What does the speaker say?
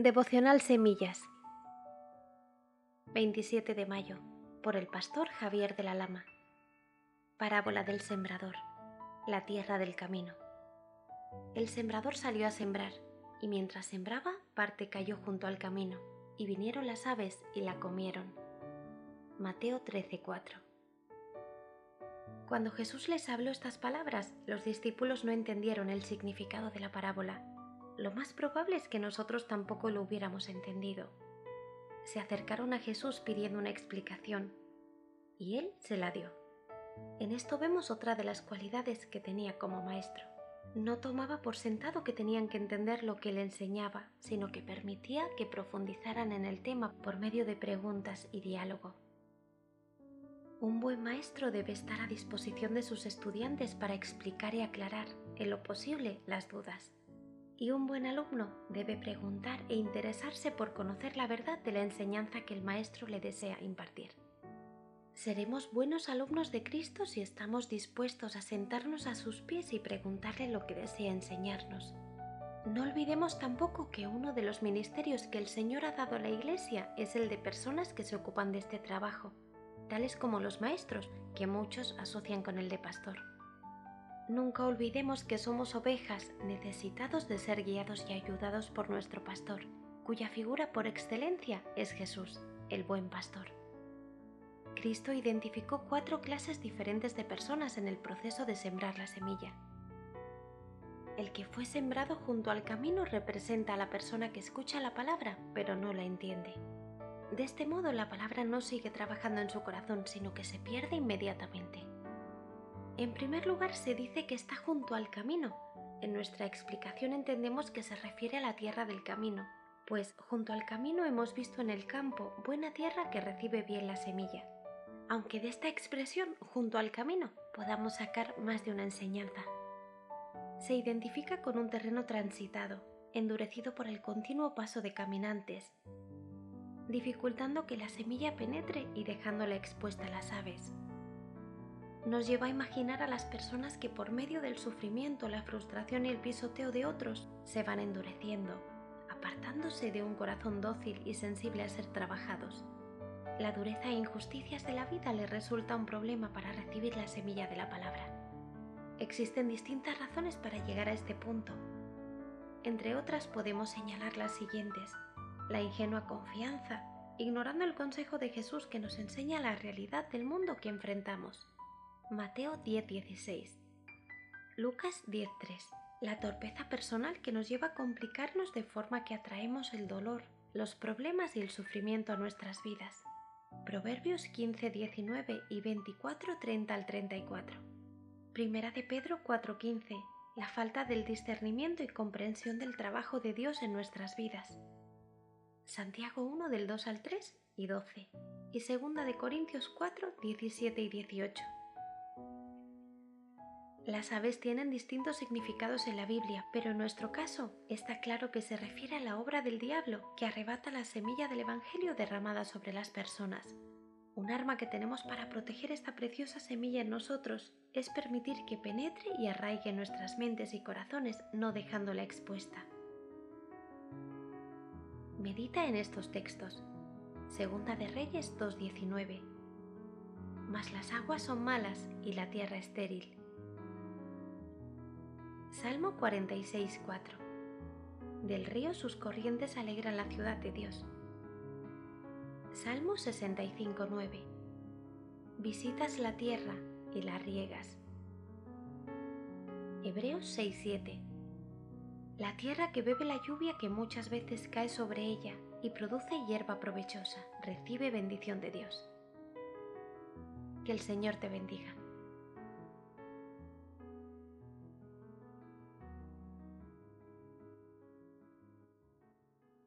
Devocional Semillas. 27 de mayo por el pastor Javier de la Lama. Parábola del Sembrador La tierra del camino. El sembrador salió a sembrar y mientras sembraba parte cayó junto al camino y vinieron las aves y la comieron. Mateo 13:4 Cuando Jesús les habló estas palabras, los discípulos no entendieron el significado de la parábola lo más probable es que nosotros tampoco lo hubiéramos entendido. Se acercaron a Jesús pidiendo una explicación, y él se la dio. En esto vemos otra de las cualidades que tenía como maestro. No tomaba por sentado que tenían que entender lo que él enseñaba, sino que permitía que profundizaran en el tema por medio de preguntas y diálogo. Un buen maestro debe estar a disposición de sus estudiantes para explicar y aclarar, en lo posible, las dudas y un buen alumno debe preguntar e interesarse por conocer la verdad de la enseñanza que el maestro le desea impartir. Seremos buenos alumnos de Cristo si estamos dispuestos a sentarnos a sus pies y preguntarle lo que desea enseñarnos. No olvidemos tampoco que uno de los ministerios que el Señor ha dado a la Iglesia es el de personas que se ocupan de este trabajo, tales como los maestros, que muchos asocian con el de pastor. Nunca olvidemos que somos ovejas necesitados de ser guiados y ayudados por nuestro pastor, cuya figura por excelencia es Jesús, el buen pastor. Cristo identificó cuatro clases diferentes de personas en el proceso de sembrar la semilla. El que fue sembrado junto al camino representa a la persona que escucha la palabra pero no la entiende. De este modo la palabra no sigue trabajando en su corazón, sino que se pierde inmediatamente. En primer lugar, se dice que está junto al camino. En nuestra explicación entendemos que se refiere a la tierra del camino, pues junto al camino hemos visto en el campo buena tierra que recibe bien la semilla. Aunque de esta expresión, junto al camino, podamos sacar más de una enseñanza. Se identifica con un terreno transitado, endurecido por el continuo paso de caminantes, dificultando que la semilla penetre y dejándola expuesta a las aves nos lleva a imaginar a las personas que por medio del sufrimiento, la frustración y el pisoteo de otros se van endureciendo, apartándose de un corazón dócil y sensible a ser trabajados. La dureza e injusticias de la vida les resulta un problema para recibir la semilla de la palabra. Existen distintas razones para llegar a este punto. Entre otras podemos señalar las siguientes. La ingenua confianza, ignorando el consejo de Jesús que nos enseña la realidad del mundo que enfrentamos Mateo 10:16. Lucas 10:3. La torpeza personal que nos lleva a complicarnos de forma que atraemos el dolor, los problemas y el sufrimiento a nuestras vidas. Proverbios 15:19 y 24:30 al 34. Primera de Pedro 4:15. La falta del discernimiento y comprensión del trabajo de Dios en nuestras vidas. Santiago 1 del 2 al 3 y 12. Y segunda de Corintios 4, 17 y 18. Las aves tienen distintos significados en la Biblia, pero en nuestro caso está claro que se refiere a la obra del diablo que arrebata la semilla del Evangelio derramada sobre las personas. Un arma que tenemos para proteger esta preciosa semilla en nosotros es permitir que penetre y arraigue nuestras mentes y corazones, no dejándola expuesta. Medita en estos textos. Segunda de Reyes 2.19. Mas las aguas son malas y la tierra estéril Salmo 46.4 Del río sus corrientes alegran la ciudad de Dios. Salmo 65.9 Visitas la tierra y la riegas. Hebreos 6.7 La tierra que bebe la lluvia que muchas veces cae sobre ella y produce hierba provechosa, recibe bendición de Dios. Que el Señor te bendiga.